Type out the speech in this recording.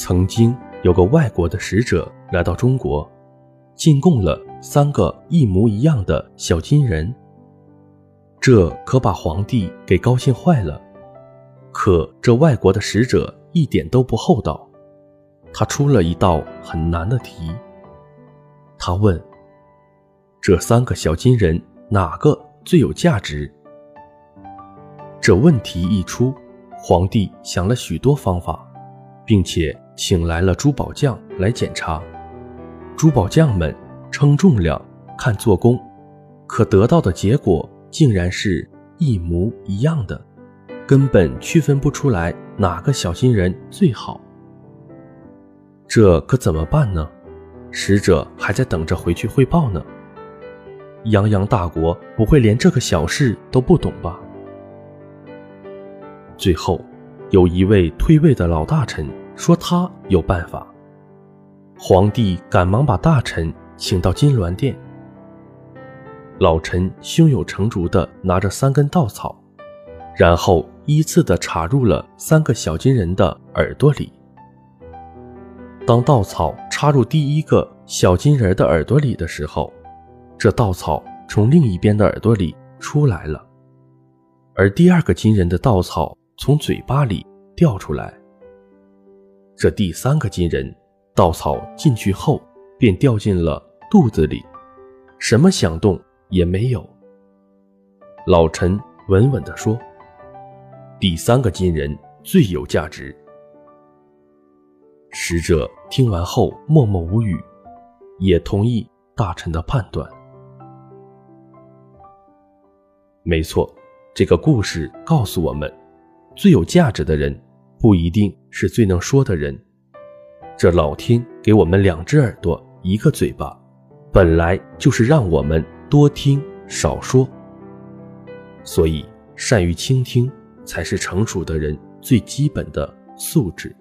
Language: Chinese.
曾经有个外国的使者来到中国，进贡了三个一模一样的小金人。这可把皇帝给高兴坏了。可这外国的使者一点都不厚道，他出了一道很难的题。他问：“这三个小金人哪个最有价值？”这问题一出，皇帝想了许多方法，并且请来了珠宝匠来检查。珠宝匠们称重量、看做工，可得到的结果竟然是一模一样的，根本区分不出来哪个小金人最好。这可怎么办呢？使者还在等着回去汇报呢。泱泱大国不会连这个小事都不懂吧？最后，有一位退位的老大臣说他有办法。皇帝赶忙把大臣请到金銮殿。老臣胸有成竹地拿着三根稻草，然后依次地插入了三个小金人的耳朵里。当稻草插入第一个小金人的耳朵里的时候，这稻草从另一边的耳朵里出来了，而第二个金人的稻草。从嘴巴里掉出来。这第三个金人，稻草进去后便掉进了肚子里，什么响动也没有。老陈稳稳地说：“第三个金人最有价值。”使者听完后默默无语，也同意大臣的判断。没错，这个故事告诉我们。最有价值的人，不一定是最能说的人。这老天给我们两只耳朵，一个嘴巴，本来就是让我们多听少说。所以，善于倾听才是成熟的人最基本的素质。